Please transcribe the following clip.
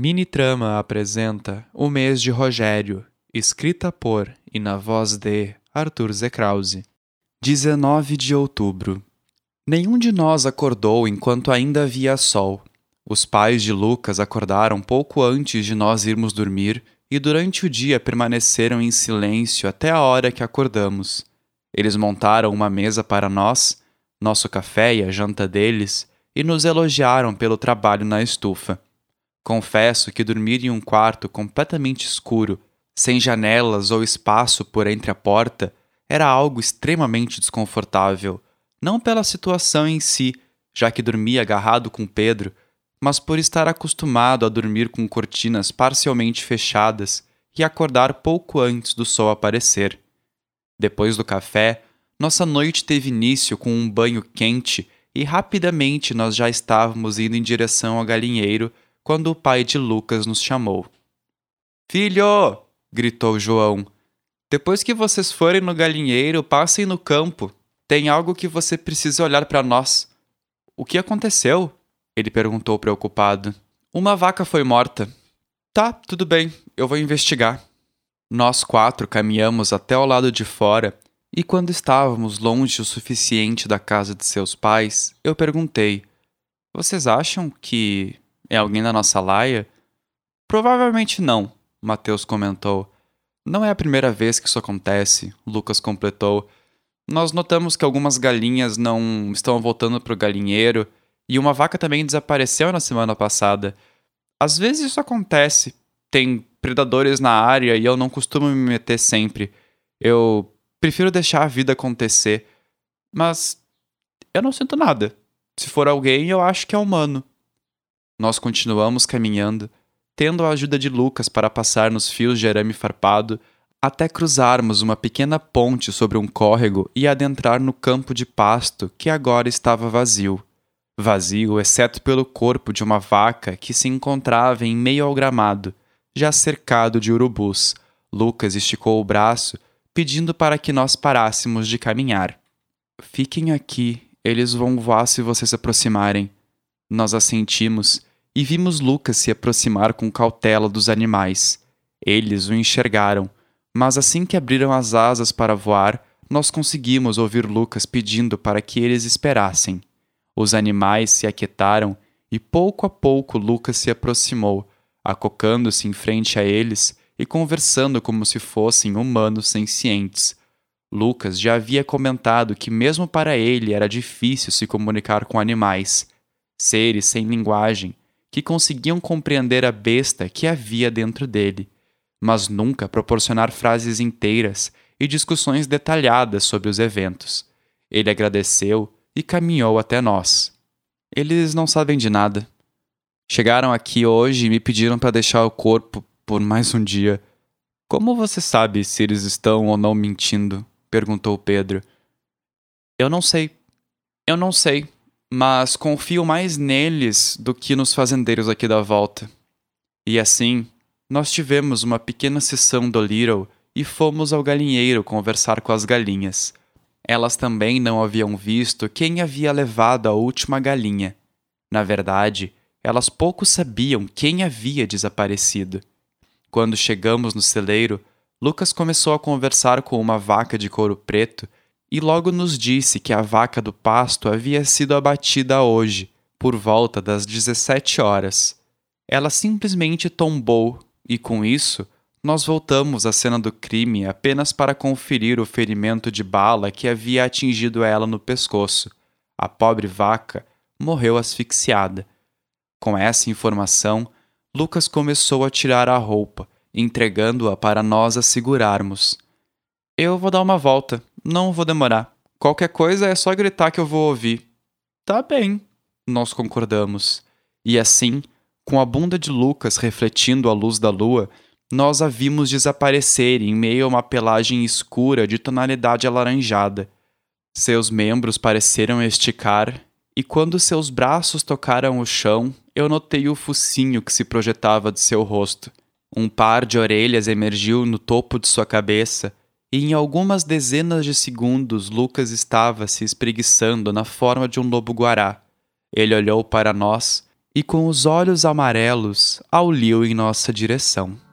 Mini Trama apresenta O Mês de Rogério, escrita por e na voz de Arthur Zekrause. 19 de outubro. Nenhum de nós acordou enquanto ainda havia sol. Os pais de Lucas acordaram pouco antes de nós irmos dormir e durante o dia permaneceram em silêncio até a hora que acordamos. Eles montaram uma mesa para nós, nosso café e a janta deles, e nos elogiaram pelo trabalho na estufa. Confesso que dormir em um quarto completamente escuro, sem janelas ou espaço por entre a porta, era algo extremamente desconfortável, não pela situação em si, já que dormia agarrado com Pedro, mas por estar acostumado a dormir com cortinas parcialmente fechadas e acordar pouco antes do sol aparecer. Depois do café, nossa noite teve início com um banho quente e rapidamente nós já estávamos indo em direção ao galinheiro quando o pai de Lucas nos chamou. Filho! gritou João. Depois que vocês forem no galinheiro, passem no campo. Tem algo que você precisa olhar para nós. O que aconteceu? Ele perguntou preocupado. Uma vaca foi morta. Tá, tudo bem, eu vou investigar. Nós quatro caminhamos até o lado de fora e, quando estávamos longe o suficiente da casa de seus pais, eu perguntei: Vocês acham que é alguém da nossa laia? Provavelmente não, Mateus comentou. Não é a primeira vez que isso acontece, Lucas completou. Nós notamos que algumas galinhas não estão voltando para o galinheiro e uma vaca também desapareceu na semana passada. Às vezes isso acontece. Tem predadores na área e eu não costumo me meter sempre. Eu prefiro deixar a vida acontecer. Mas eu não sinto nada. Se for alguém, eu acho que é humano. Nós continuamos caminhando, tendo a ajuda de Lucas para passar nos fios de arame farpado até cruzarmos uma pequena ponte sobre um córrego e adentrar no campo de pasto que agora estava vazio. Vazio, exceto pelo corpo de uma vaca que se encontrava em meio ao gramado, já cercado de urubus. Lucas esticou o braço, pedindo para que nós parássemos de caminhar. Fiquem aqui, eles vão voar se vocês se aproximarem. Nós assentimos e vimos Lucas se aproximar com cautela dos animais. Eles o enxergaram, mas assim que abriram as asas para voar, nós conseguimos ouvir Lucas pedindo para que eles esperassem. Os animais se aquietaram e pouco a pouco Lucas se aproximou, acocando-se em frente a eles e conversando como se fossem humanos sencientes. Lucas já havia comentado que, mesmo para ele, era difícil se comunicar com animais, seres sem linguagem, que conseguiam compreender a besta que havia dentro dele, mas nunca proporcionar frases inteiras e discussões detalhadas sobre os eventos. Ele agradeceu e caminhou até nós. Eles não sabem de nada. Chegaram aqui hoje e me pediram para deixar o corpo por mais um dia. Como você sabe se eles estão ou não mentindo? perguntou Pedro. Eu não sei. Eu não sei, mas confio mais neles do que nos fazendeiros aqui da volta. E assim, nós tivemos uma pequena sessão do Little e fomos ao galinheiro conversar com as galinhas. Elas também não haviam visto quem havia levado a última galinha. Na verdade, elas pouco sabiam quem havia desaparecido. Quando chegamos no celeiro, Lucas começou a conversar com uma vaca de couro preto e logo nos disse que a vaca do pasto havia sido abatida hoje, por volta das 17 horas. Ela simplesmente tombou e, com isso, nós voltamos à cena do crime apenas para conferir o ferimento de bala que havia atingido ela no pescoço. A pobre vaca morreu asfixiada. Com essa informação, Lucas começou a tirar a roupa, entregando-a para nós a segurarmos. Eu vou dar uma volta, não vou demorar. Qualquer coisa é só gritar que eu vou ouvir. Tá bem, nós concordamos. E assim, com a bunda de Lucas refletindo a luz da lua, nós a vimos desaparecer em meio a uma pelagem escura de tonalidade alaranjada. Seus membros pareceram esticar, e quando seus braços tocaram o chão, eu notei o focinho que se projetava de seu rosto. Um par de orelhas emergiu no topo de sua cabeça, e em algumas dezenas de segundos Lucas estava se espreguiçando na forma de um lobo-guará. Ele olhou para nós e com os olhos amarelos auliu em nossa direção.